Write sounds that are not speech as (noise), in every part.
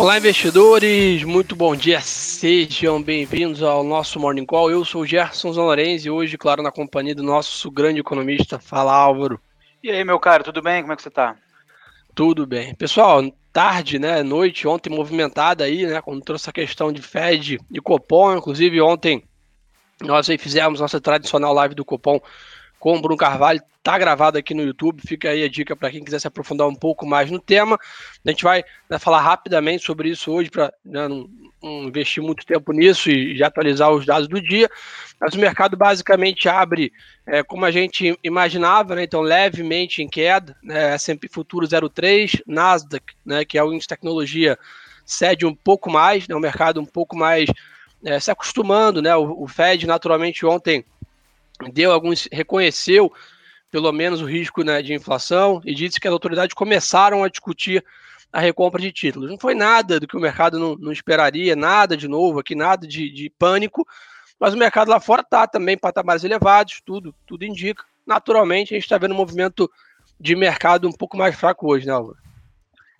Olá, investidores, muito bom dia, sejam bem-vindos ao nosso Morning Call. Eu sou o Gerson Zanorenzi e hoje, claro, na companhia do nosso grande economista. Fala, Álvaro. E aí, meu cara, tudo bem? Como é que você tá? Tudo bem. Pessoal, tarde, né, noite, ontem movimentada aí, né, quando trouxe a questão de Fed e Copom, inclusive ontem nós aí fizemos nossa tradicional live do Copom com o Bruno Carvalho, tá gravado aqui no YouTube, fica aí a dica para quem quiser se aprofundar um pouco mais no tema. A gente vai né, falar rapidamente sobre isso hoje, para né, não, não, investir muito tempo nisso e já atualizar os dados do dia. Mas o mercado basicamente abre é, como a gente imaginava, né, então levemente em queda, né, S&P Futuro 0,3, Nasdaq, né, que é o índice de tecnologia, cede um pouco mais, né, o mercado um pouco mais é, se acostumando, né, o, o Fed naturalmente ontem deu alguns, reconheceu pelo menos o risco né, de inflação e disse que as autoridades começaram a discutir a recompra de títulos. Não foi nada do que o mercado não, não esperaria, nada de novo aqui, nada de, de pânico, mas o mercado lá fora está também patamares elevados, tudo, tudo indica. Naturalmente, a gente está vendo um movimento de mercado um pouco mais fraco hoje, né, Álvaro?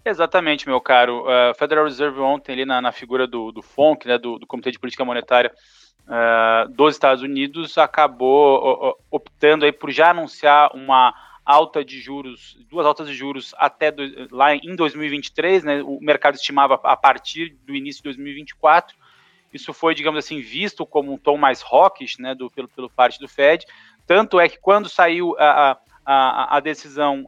Exatamente, meu caro. Uh, Federal Reserve ontem, ali na, na figura do, do FONC, né, do, do Comitê de Política Monetária, uh, dos Estados Unidos acabou optando aí por já anunciar uma alta de juros, duas altas de juros até do, lá em 2023, né, o mercado estimava a partir do início de 2024. Isso foi, digamos assim, visto como um tom mais hawkish, né, do, pelo, pelo parte do Fed. Tanto é que quando saiu a, a, a decisão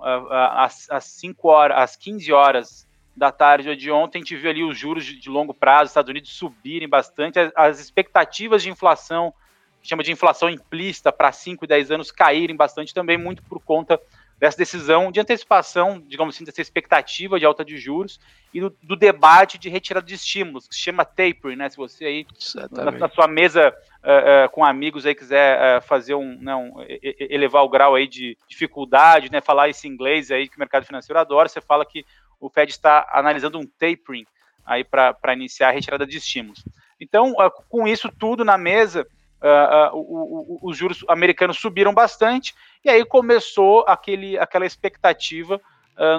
às 5 horas, às 15 horas da tarde de ontem, a gente viu ali os juros de, de longo prazo, Estados Unidos subirem bastante, as, as expectativas de inflação, que chama de inflação implícita para 5 e 10 anos, caírem bastante também, muito por conta dessa decisão de antecipação, digamos assim, dessa expectativa de alta de juros e do, do debate de retirada de estímulos, que se chama tapering, né? Se você aí na, na, sua mesa uh, uh, com amigos aí quiser uh, fazer um, não, né, elevar o grau aí de dificuldade, né? Falar esse inglês aí que o mercado financeiro adora, você fala que o Fed está analisando um tapering aí para iniciar a retirada de estímulos. Então, com isso tudo na mesa, uh, uh, os juros americanos subiram bastante e aí começou aquele, aquela expectativa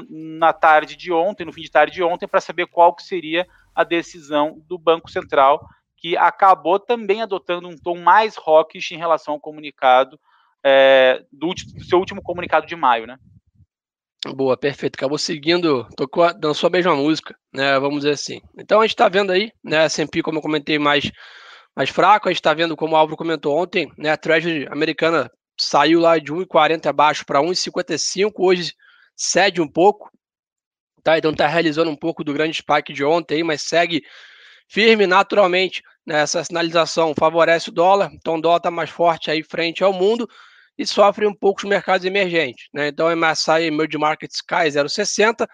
na tarde de ontem, no fim de tarde de ontem, para saber qual que seria a decisão do Banco Central, que acabou também adotando um tom mais hawkish em relação ao comunicado é, do, do seu último comunicado de maio, né? Boa, perfeito. Acabou seguindo, tocou dando sua mesma música, né? Vamos dizer assim. Então a gente está vendo aí, né? S&P, como eu comentei, mais, mais fraco. A gente está vendo, como o Álvaro comentou ontem, né? A Treasury americana saiu lá de 1,40 abaixo para 1,55. Hoje cede um pouco, tá? Então está realizando um pouco do grande spike de ontem, mas segue firme naturalmente. Né? Essa sinalização favorece o dólar, então o dólar está mais forte aí frente ao mundo e sofre um pouco os mercados emergentes. Né? Então, o MSCI Emerging Markets cai 0,60%,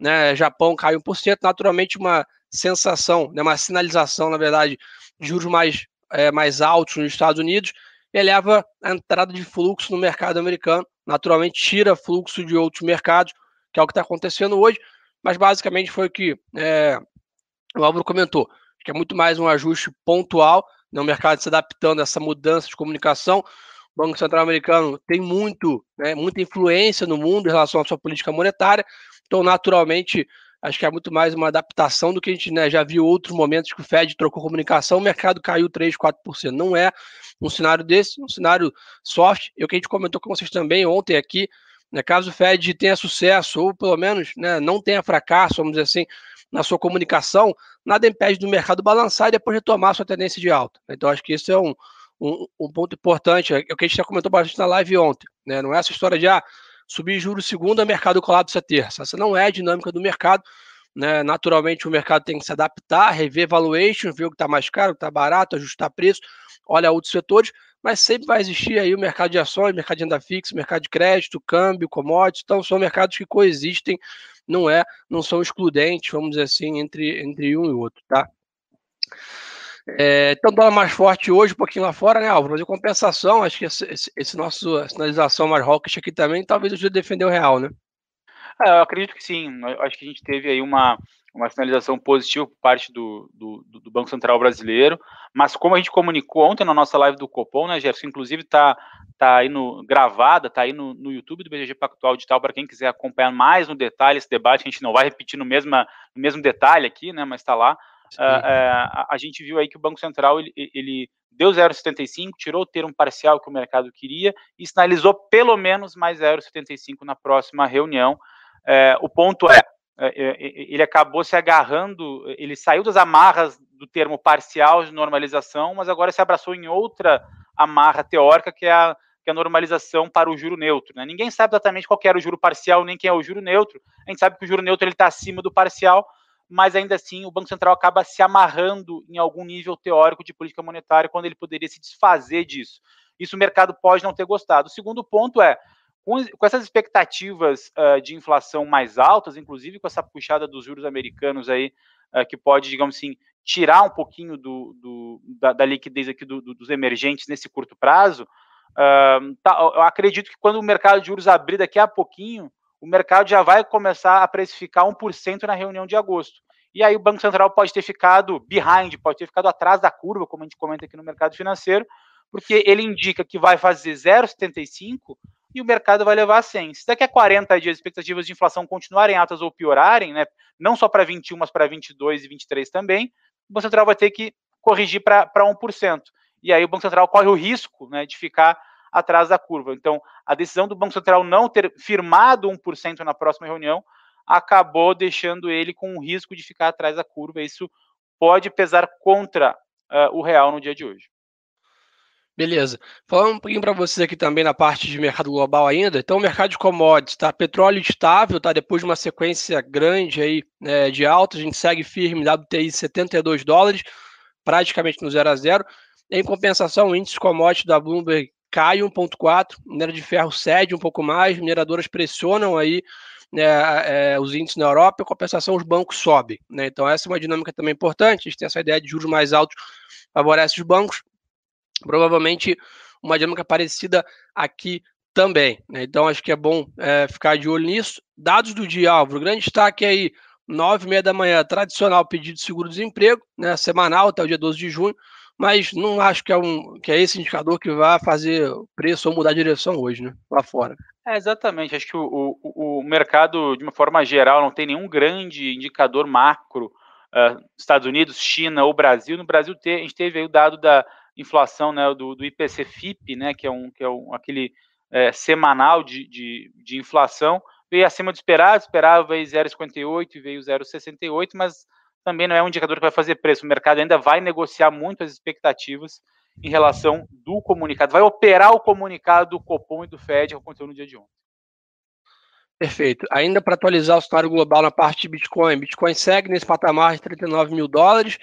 né? Japão cai 1%, naturalmente uma sensação, né? uma sinalização, na verdade, de juros mais, é, mais altos nos Estados Unidos, eleva a entrada de fluxo no mercado americano, naturalmente tira fluxo de outros mercados, que é o que está acontecendo hoje, mas basicamente foi o que é, o Álvaro comentou, que é muito mais um ajuste pontual, né, o mercado se adaptando a essa mudança de comunicação, Banco Central Americano tem muito, né, muita influência no mundo em relação à sua política monetária, então, naturalmente, acho que é muito mais uma adaptação do que a gente né, já viu outros momentos que o Fed trocou comunicação, o mercado caiu 3, 4%. Não é um cenário desse, um cenário soft. E o que a gente comentou com vocês também ontem aqui, né, caso o Fed tenha sucesso, ou pelo menos né, não tenha fracasso, vamos dizer assim, na sua comunicação, nada impede do mercado balançar e depois retomar sua tendência de alta. Então, acho que isso é um, um, um, ponto importante, é o que a gente já comentou bastante na live ontem, né? Não é essa história de ah, subir juros segunda, mercado colapsa terça. Essa não é a dinâmica do mercado. Né? Naturalmente, o mercado tem que se adaptar, rever valuation, ver o que está mais caro, o que está barato, ajustar preço, olha outros setores, mas sempre vai existir aí o mercado de ações, mercado de renda fixa, mercado de crédito, câmbio, commodities, então são mercados que coexistem, não é, não são excludentes, vamos dizer assim, entre, entre um e outro, tá? É, então, dólar mais forte hoje, um pouquinho lá fora, né, Álvaro? Mas em compensação, acho que esse, esse, esse nosso sinalização mais hawkish aqui também talvez ajude a defender o real, né? É, eu acredito que sim. Eu acho que a gente teve aí uma, uma sinalização positiva por parte do, do, do, Banco Central brasileiro, mas como a gente comunicou ontem na nossa live do Copom, né, Gerson, inclusive está tá aí no, gravada, está aí no, no YouTube do BGG Pactual Digital, para quem quiser acompanhar mais no detalhe esse debate, a gente não vai repetir no, no mesmo detalhe aqui, né, mas está lá, uh, uh, a, a, gente viu aí que o Banco Central, ele, ele deu 0,75, tirou o termo parcial que o mercado queria e sinalizou pelo menos mais 0,75 na próxima reunião. Uh, o ponto é, é, é, ele acabou se agarrando, ele saiu das amarras do termo parcial de normalização, mas agora se abraçou em outra amarra teórica, que é a, que é a normalização para o juro neutro. Né? Ninguém sabe exatamente qual era o juro parcial, nem quem é o juro neutro. A gente sabe que o juro neutro está acima do parcial, mas ainda assim o Banco Central acaba se amarrando em algum nível teórico de política monetária quando ele poderia se desfazer disso. Isso o mercado pode não ter gostado. O segundo ponto é, com, essas expectativas uh, de inflação mais altas, inclusive com essa puxada dos juros americanos aí, uh, que pode, digamos assim, tirar um pouquinho do, do da, da, liquidez aqui do, do, dos emergentes nesse curto prazo, uh, tá, eu acredito que quando o mercado de juros abrir daqui a pouquinho, o mercado já vai começar a precificar 1% na reunião de agosto. E aí o Banco Central pode ter ficado behind, pode ter ficado atrás da curva, como a gente comenta aqui no mercado financeiro, porque ele indica que vai fazer 0,75 e o mercado vai levar a 100. Se daqui a 40 dias as expectativas de inflação continuarem altas ou piorarem, né, não só para 21, mas para 22 e 23 também, o Banco Central vai ter que corrigir para 1%. E aí o Banco Central corre o risco né, de ficar atrás da curva. Então, a decisão do Banco Central não ter firmado 1% na próxima reunião acabou deixando ele com o risco de ficar atrás da curva. Isso pode pesar contra uh, o real no dia de hoje. Beleza. Falando um pouquinho para vocês aqui também na parte de mercado global ainda. Então, o mercado de commodities, tá? Petróleo estável, tá? Depois de uma sequência grande aí né, de alta, a gente segue firme, WTI 72 dólares, praticamente no 0 a 0. Em compensação, o índice commodity da Bloomberg cai 1,4, minério de ferro cede um pouco mais, mineradoras pressionam aí né, é, os índices na Europa, em compensação os bancos sobem. Né? Então essa é uma dinâmica também importante, a gente tem essa ideia de juros mais altos favorece os bancos, provavelmente uma dinâmica parecida aqui também. Né? Então, acho que é bom é, ficar de olho nisso. Dados do dia, Álvaro, grande destaque aí, nove e meia da manhã, tradicional pedido de seguro-desemprego, né, semanal até o dia 12 de junho, mas não acho que é, um, que é esse indicador que vai fazer o preço ou mudar a direção hoje, né, lá fora. É, exatamente, acho que o, o, o mercado, de uma forma geral, não tem nenhum grande indicador macro, uh, Estados Unidos, China ou Brasil. No Brasil, te, a gente teve o dado da inflação né, do, do IPC-FIP, né, que é, um, que é um, aquele é, semanal de, de, de, inflação, veio acima do esperado, esperava 0,58 e veio 0,68, mas também não é um indicador que vai fazer preço. O mercado ainda vai negociar muito as expectativas em relação do comunicado, vai operar o comunicado do Copom e do Fed que aconteceu no dia de ontem. Perfeito. Ainda para atualizar o cenário global na parte de Bitcoin, Bitcoin segue nesse patamar de 39 mil dólares,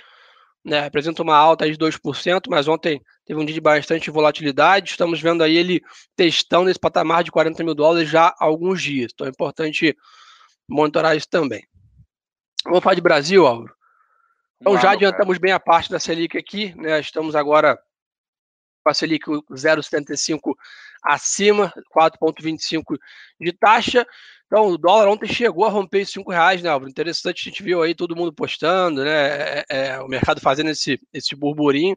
né, representa uma alta de 2%, mas ontem teve um dia de bastante volatilidade. Estamos vendo aí ele testando esse patamar de 40 mil dólares já há alguns dias. Então é importante monitorar isso também. Vamos falar de Brasil, Álvaro. Então já adiantamos bem a parte da Selic aqui, né? Estamos agora com a Selic 0,75 acima, 4,25 de taxa. Então, o dólar ontem chegou a romper os 5 reais, né, Álvaro? Interessante, a gente viu aí todo mundo postando, né? É, é, o mercado fazendo esse, esse burburinho.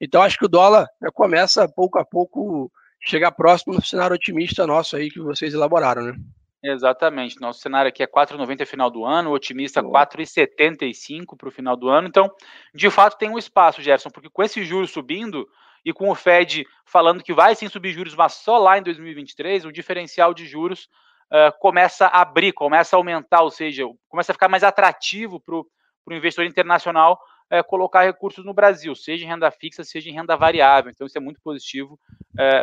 Então, acho que o dólar né, começa pouco a pouco chegar próximo no cenário otimista nosso aí que vocês elaboraram, né? Exatamente. Nosso cenário aqui é 4,90 final do ano, o otimista 4,75 para o final do ano. Então, de fato, tem um espaço, Gerson, porque com esse juros subindo e com o Fed falando que vai sim subir juros, mas só lá em 2023, o diferencial de juros uh, começa a abrir, começa a aumentar, ou seja, começa a ficar mais atrativo para o investidor internacional colocar recursos no Brasil, seja em renda fixa, seja em renda variável. Então, isso é muito positivo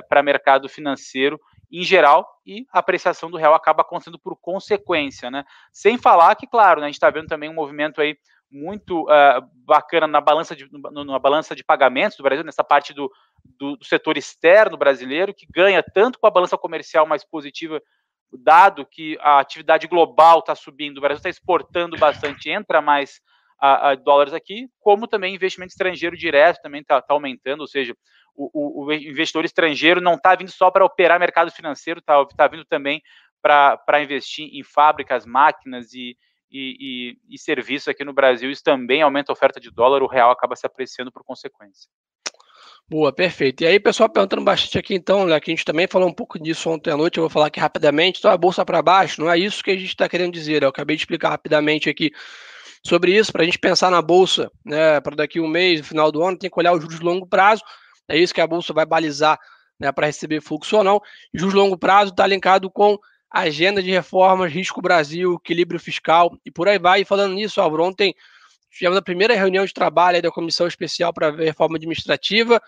para mercado financeiro em geral e a apreciação do real acaba acontecendo por consequência, né? Sem falar que, claro, né, a gente está vendo também um movimento aí muito uh, bacana na balança, de, na balança de pagamentos do Brasil, nessa parte do, do, do, setor externo brasileiro, que ganha tanto com a balança comercial mais positiva dado que a atividade global está subindo, o Brasil está exportando bastante, entra mais a, a, dólares aqui, como também investimento estrangeiro direto também está tá aumentando, ou seja, o, o, investidor estrangeiro não está vindo só para operar mercado financeiro, está tá vindo também para investir em fábricas, máquinas e, e, e, e serviços aqui no Brasil, isso também aumenta a oferta de dólar, o real acaba se apreciando por consequência. Boa, perfeito. E aí, pessoal perguntando bastante aqui, então, né, que a gente também falou um pouco disso ontem à noite, eu vou falar aqui rapidamente. Então, a bolsa para baixo, não é isso que a gente está querendo dizer. Eu acabei de explicar rapidamente aqui sobre isso, para a gente pensar na bolsa, né, para daqui um mês, no final do ano, tem que olhar os juros de longo prazo. É isso que a bolsa vai balizar né, para receber fluxo ou não. Juros de longo prazo está linkado com agenda de reformas, risco Brasil, equilíbrio fiscal e por aí vai. E falando nisso, Álvaro, ontem tivemos a primeira reunião de trabalho da Comissão Especial para a Reforma Administrativa.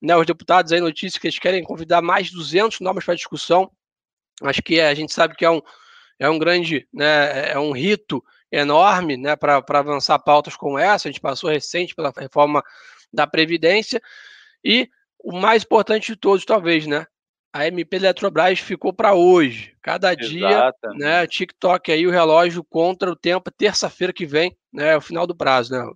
Né, os deputados aí, notícia que eles querem convidar mais 200 nomes para discussão. Acho que é, a gente sabe que é um, é um grande, né, é um rito enorme né, para avançar pautas como essa. A gente passou recente pela reforma da Previdência. E o mais importante de todos, talvez, né? a MP Eletrobras ficou para hoje. Cada dia, né, TikTok aí, o relógio contra o tempo, terça-feira que vem, né, é o final do prazo, né?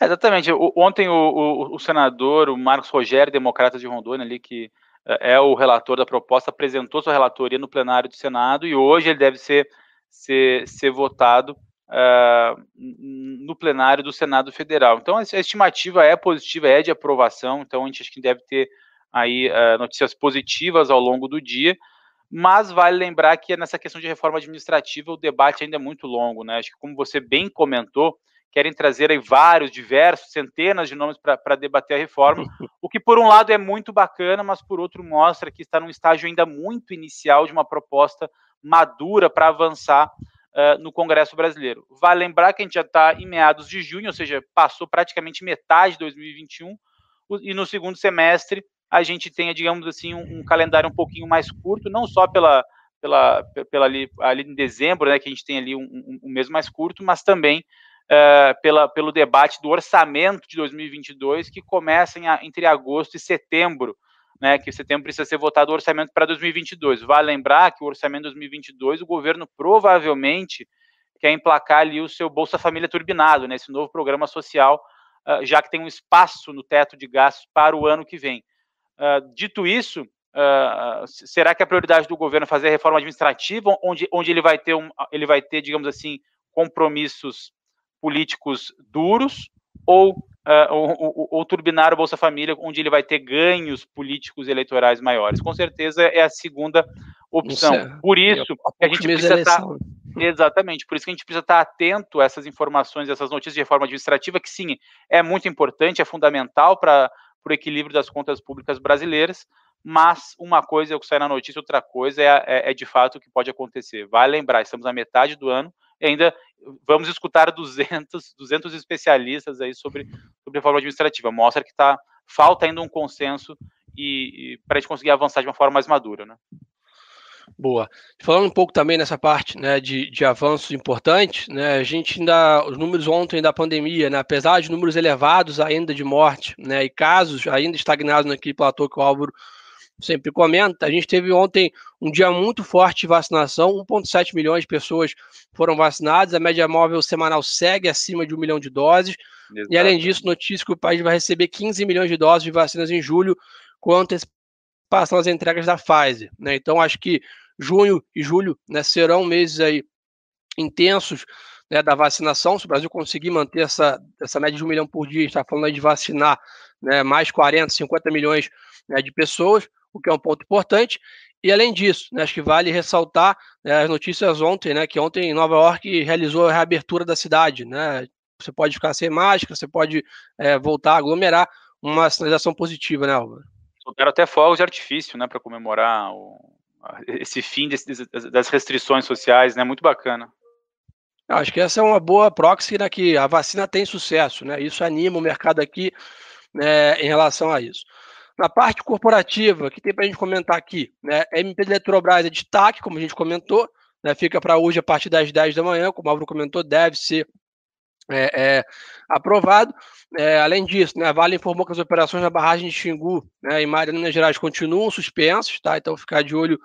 Exatamente. O, ontem o, o, o, senador, o Marcos Rogério, democrata de Rondônia, ali, que é, é o relator da proposta, apresentou sua relatoria no plenário do Senado e hoje ele deve ser, ser, ser votado uh, no plenário do Senado Federal. Então, a estimativa é positiva, é de aprovação, então a gente acho que deve ter aí uh, notícias positivas ao longo do dia, mas vale lembrar que nessa questão de reforma administrativa o debate ainda é muito longo, né? Acho que como você bem comentou, querem trazer aí vários, diversos, centenas de nomes para debater a reforma, (laughs) o que por um lado é muito bacana, mas por outro mostra que está num estágio ainda muito inicial de uma proposta madura para avançar uh, no Congresso brasileiro. Vale lembrar que a gente já está em meados de junho, ou seja, passou praticamente metade de 2021, e no segundo semestre a gente tenha, digamos assim, um, um calendário um pouquinho mais curto, não só pela, pela, pela ali, ali em dezembro, né, que a gente tem ali um, um, um mês mais curto, mas também uh, pela, pelo debate do orçamento de 2022, que começa em, entre agosto e setembro, né, que setembro precisa ser votado o orçamento para 2022. Vale lembrar que o orçamento de 2022, o governo provavelmente quer emplacar ali o seu Bolsa Família turbinado, né, esse novo programa social, uh, já que tem um espaço no teto de gastos para o ano que vem. Uh, dito isso, uh, será que a prioridade do governo é fazer a reforma administrativa, onde, onde ele vai ter um, ele vai ter, digamos assim, compromissos políticos duros, ou, uh, ou, ou, ou, turbinar o Bolsa Família, onde ele vai ter ganhos políticos eleitorais maiores? Com certeza é a segunda opção. É, por isso a gente precisa estar Exatamente, por isso que a gente precisa estar atento a essas informações, essas notícias de reforma administrativa, que sim, é muito importante, é fundamental para o equilíbrio das contas públicas brasileiras, mas uma coisa é o que sai na notícia, outra coisa é, é, é, de fato o que pode acontecer. Vale lembrar, estamos na metade do ano ainda vamos escutar 200, 200 especialistas aí sobre, reforma administrativa. Mostra que tá, falta ainda um consenso e, e para a gente conseguir avançar de uma forma mais madura, né? Boa. Falando um pouco também nessa parte né, de, de avanços importantes, né, a gente ainda, os números ontem da pandemia, né, apesar de números elevados ainda de morte né, e casos ainda estagnados naquele platô que o Álvaro sempre comenta, a gente teve ontem um dia muito forte de vacinação, 1,7 milhões de pessoas foram vacinadas, a média móvel semanal segue acima de um milhão de doses, Exato. e além disso, notícia que o país vai receber 15 milhões de doses de vacinas em julho, com antecipação das entregas da Pfizer. Né? Então, acho que junho e julho né, serão meses aí intensos né, da vacinação. Se o Brasil conseguir manter essa, essa média de um milhão por dia, está falando de vacinar né, mais 40, 50 milhões né, de pessoas, o que é um ponto importante. E além disso, né, acho que vale ressaltar né, as notícias ontem, né, que ontem em Nova York realizou a reabertura da cidade. Né, você pode ficar sem máscara, você pode é, voltar a aglomerar, uma sinalização positiva, né, Álvaro? Soltaram até fogos de artifício, né, para comemorar o, esse fim desse, das restrições sociais, né? Muito bacana. Acho que essa é uma boa proxy né, que a vacina tem sucesso, né? Isso anima o mercado aqui né, em relação a isso. Na parte corporativa, que tem para a gente comentar aqui, né? A MP Eletrobras é destaque, como a gente comentou, né, fica para hoje a partir das 10 da manhã, como o Álvaro comentou, deve ser é, é, aprovado. É, além disso, né, a Vale informou que as operações na barragem de Xingu né, Mariana, Minas Gerais continuam suspensas, tá? então ficar de olho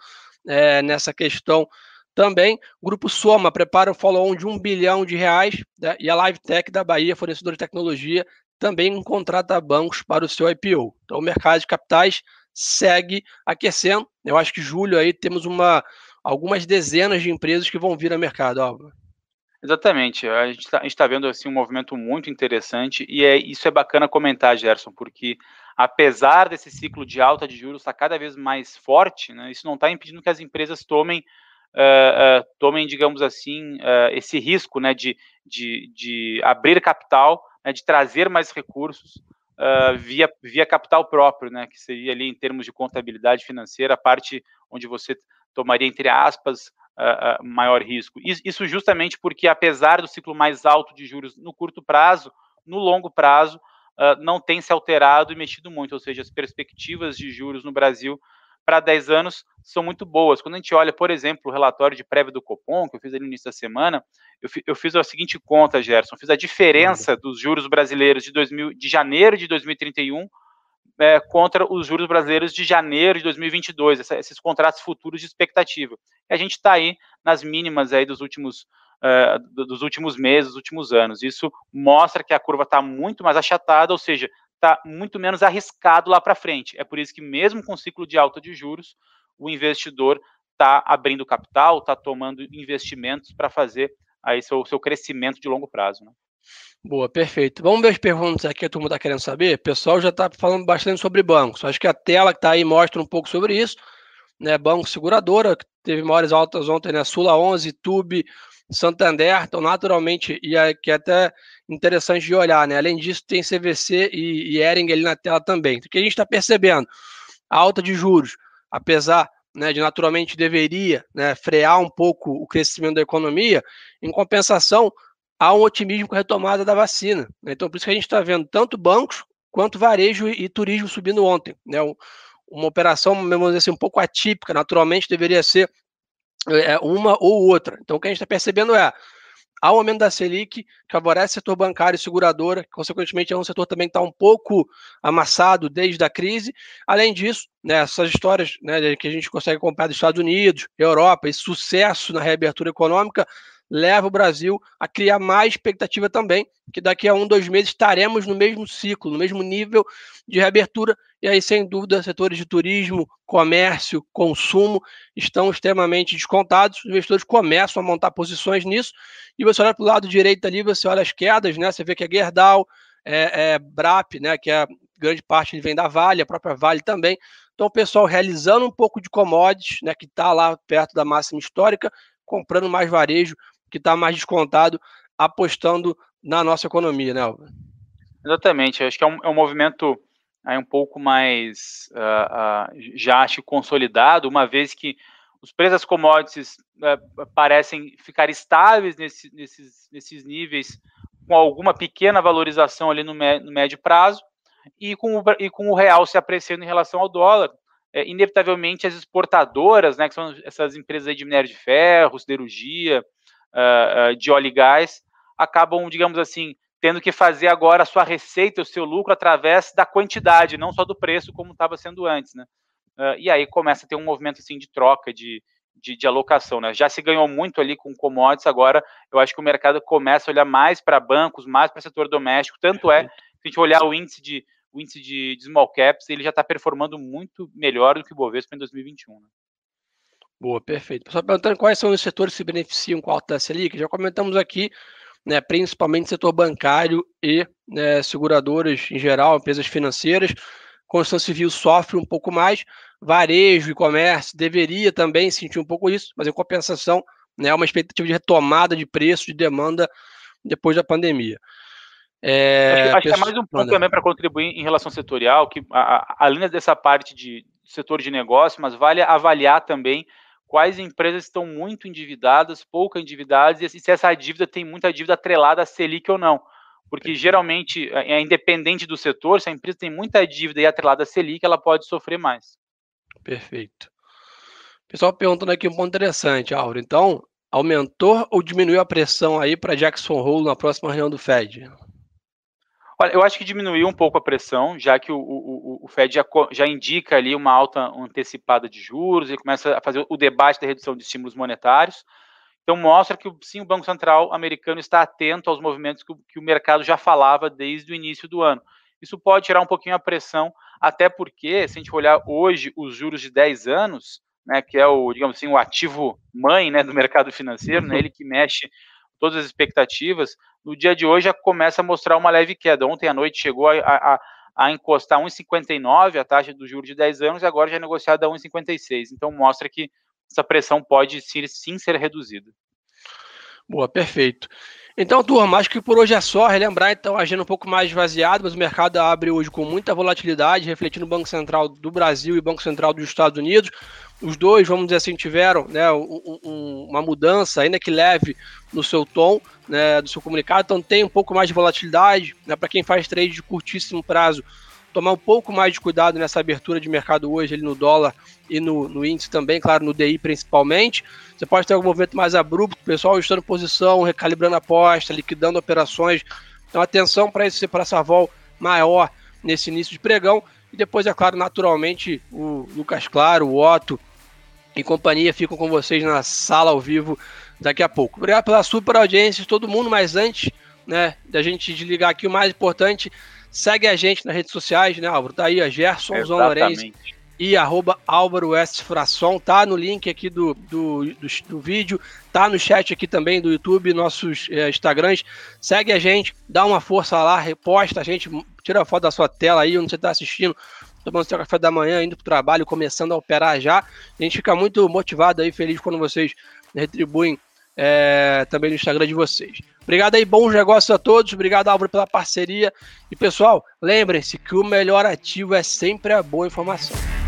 é, nessa questão também. O Grupo Soma prepara o follow-on de um bilhão de reais né, e a LiveTech da Bahia, fornecedor de tecnologia, também contrata bancos para o seu IPO. Então o mercado de capitais segue aquecendo. Eu acho que julho aí temos uma algumas dezenas de empresas que vão vir ao mercado. Ó. Exatamente. A gente está tá vendo assim um movimento muito interessante e é isso é bacana comentar, Gerson, porque apesar desse ciclo de alta de juros estar tá cada vez mais forte, né, isso não está impedindo que as empresas tomem uh, uh, tomem, digamos assim, uh, esse risco, né, de, de, de abrir capital, né, de trazer mais recursos via, via capital próprio, né, que seria ali em termos de contabilidade financeira, a parte onde você tomaria entre aspas uh, maior risco. Isso justamente porque, apesar do ciclo mais alto de juros no curto prazo, no longo prazo, uh, não tem se alterado e mexido muito, ou seja, as perspectivas de juros no Brasil para 10 anos são muito boas. Quando a gente olha, por exemplo, o relatório de prévia do Copom, que eu fiz ali no início da semana, eu, eu fiz a seguinte conta, Gerson, fiz a diferença dos juros brasileiros de, 2000, de janeiro de 2031 é, contra os juros brasileiros de janeiro de 2022, essa, esses contratos futuros de expectativa. E a gente está aí nas mínimas aí dos últimos, uh, dos últimos meses, dos últimos anos. Isso mostra que a curva está muito mais achatada, ou seja, está muito menos arriscado lá para frente. É por isso que, mesmo com o ciclo de alta de juros, o investidor está abrindo capital, está tomando investimentos para fazer aí seu, seu crescimento de longo prazo. Né? Boa, perfeito. Vamos ver as perguntas aqui, a turma está querendo saber. O pessoal já está falando bastante sobre bancos. Acho que a tela que está aí mostra um pouco sobre isso. Né? Banco Seguradora, que teve maiores altas ontem, né? Sula 11, Tube, Santander, então naturalmente, e é, que é até interessante de olhar, né? Além disso, tem CVC e, e Ering ali na tela também. O que a gente está percebendo? A alta de juros, apesar né, de naturalmente deveria né, frear um pouco o crescimento da economia, em compensação, há um otimismo com a retomada da vacina. Né? Então, por isso que a gente está vendo tanto bancos quanto varejo e turismo subindo ontem. Né? Uma operação, dizer assim, um pouco atípica, naturalmente deveria ser é, uma ou outra. Então, o que a gente está percebendo é há um aumento da Selic, que favorece o setor bancário e seguradora, que, consequentemente é um setor também que está um pouco amassado desde a crise. Além disso, né, essas histórias né, que a gente consegue comprar dos Estados Unidos, Europa, esse sucesso na reabertura econômica, leva o Brasil a criar mais expectativa também, que daqui a um, dois meses estaremos no mesmo ciclo, no mesmo nível de reabertura, e aí, sem dúvida, setores de turismo, comércio, consumo estão extremamente descontados, os investidores começam a montar posições nisso, e você olha para o lado direito ali, você olha as quedas, né? Você vê que é Gerdau, é, é BRAP, né? Que é grande parte vem da Vale, a própria Vale também. Então, o pessoal realizando um pouco de commodities, né? Que está lá perto da máxima histórica, comprando mais varejo, que está mais descontado, apostando na nossa economia, né, Alva? Exatamente, acho que é um, é um movimento aí um pouco mais uh, uh, já acho consolidado, uma vez que os preços das commodities uh, parecem ficar estáveis nesse, nesses, nesses níveis, com alguma pequena valorização ali no, no médio prazo, e com, o, e com o real se apreciando em relação ao dólar, é, inevitavelmente as exportadoras, né, que são essas empresas de minério de ferro, siderurgia, uh, de óleo e gás, acabam, digamos assim, tendo que fazer agora a sua receita, o seu lucro através da quantidade, não só do preço como estava sendo antes, né? Uh, e aí começa a ter um movimento assim de troca, de, de, de, alocação, né? Já se ganhou muito ali com commodities, agora eu acho que o mercado começa a olhar mais para bancos, mais para o setor doméstico, tanto é, se a gente olhar o índice de o índice de, de small caps ele já está performando muito melhor do que o Bovespa em 2021. Né? Boa, perfeito. Pessoal perguntando quais são os setores que se beneficiam com a alta da Selic, já comentamos aqui, né, principalmente setor bancário e né, seguradoras em geral, empresas financeiras. Construção civil sofre um pouco mais, varejo e comércio deveria também sentir um pouco isso, mas em compensação, né, uma expectativa de retomada de preço, de demanda depois da pandemia. É, acho, acho que é mais um ponto também para contribuir em relação setorial, que a, a, além dessa parte de setor de negócio, mas vale avaliar também quais empresas estão muito endividadas, pouco endividadas, e se essa dívida tem muita dívida atrelada a Selic ou não. Porque geralmente, é, é independente do setor, se a empresa tem muita dívida e atrelada a Selic, ela pode sofrer mais. Perfeito. Pessoal perguntando aqui um ponto interessante, Auro. Então, aumentou ou diminuiu a pressão aí para Jackson Hole na próxima reunião do Fed? Olha, eu acho que diminuiu um pouco a pressão, já que o, o, o Fed já, já, indica ali uma alta antecipada de juros, ele começa a fazer o debate da redução de estímulos monetários. Então, mostra que sim, o Banco Central americano está atento aos movimentos que, que o mercado já falava desde o início do ano. Isso pode tirar um pouquinho a pressão, até porque, se a gente olhar hoje os juros de 10 anos, né, que é o, digamos assim, o ativo mãe né, do mercado financeiro, né, ele que mexe todas as expectativas, no dia de hoje já começa a mostrar uma leve queda. Ontem à noite chegou a, a, a encostar 1,59 a taxa do juro de 10 anos e agora já é negociada a 1,56. Então mostra que essa pressão pode sim ser reduzida. Boa, perfeito. Então, turma, acho que por hoje é só. Relembrar, então, a agenda um pouco mais esvaziada, mas o mercado abre hoje com muita volatilidade, refletindo o Banco Central do Brasil e o Banco Central dos Estados Unidos. Os dois, vamos dizer assim, tiveram né, um, um, uma mudança, ainda que leve, no seu tom, né, do seu comunicado. Então, tem um pouco mais de volatilidade. Né, Para quem faz trade de curtíssimo prazo, tomar um pouco mais de cuidado nessa abertura de mercado hoje ali no dólar e no, no índice também, claro, no DI principalmente. Você pode ter algum movimento mais abrupto, pessoal ajustando posição, recalibrando aposta, liquidando operações. Então, atenção para essa vol maior nesse início de pregão. E depois, é claro, naturalmente, o Lucas Claro, o Otto e companhia ficam com vocês na sala ao vivo daqui a pouco. Obrigado pela super audiência de todo mundo, mas antes né, da gente desligar aqui, o mais importante Segue a gente nas redes sociais, né, Álvaro? Tá aí, a Gerson Lourenço e arroba Álvaro tá no link aqui do, do, do, do, vídeo, tá no chat aqui também do YouTube, nossos é, Instagrams. Segue a gente, dá uma força lá, reposta a gente, tira a foto da sua tela aí, onde você está assistindo, tomando seu café da manhã, indo para o trabalho, começando a operar já. A gente fica muito motivado aí, feliz quando vocês retribuem é, também no Instagram de vocês. Obrigado aí, bons negócios a todos. Obrigado, Álvaro, pela parceria. E pessoal, lembrem-se que o melhor ativo é sempre a boa informação.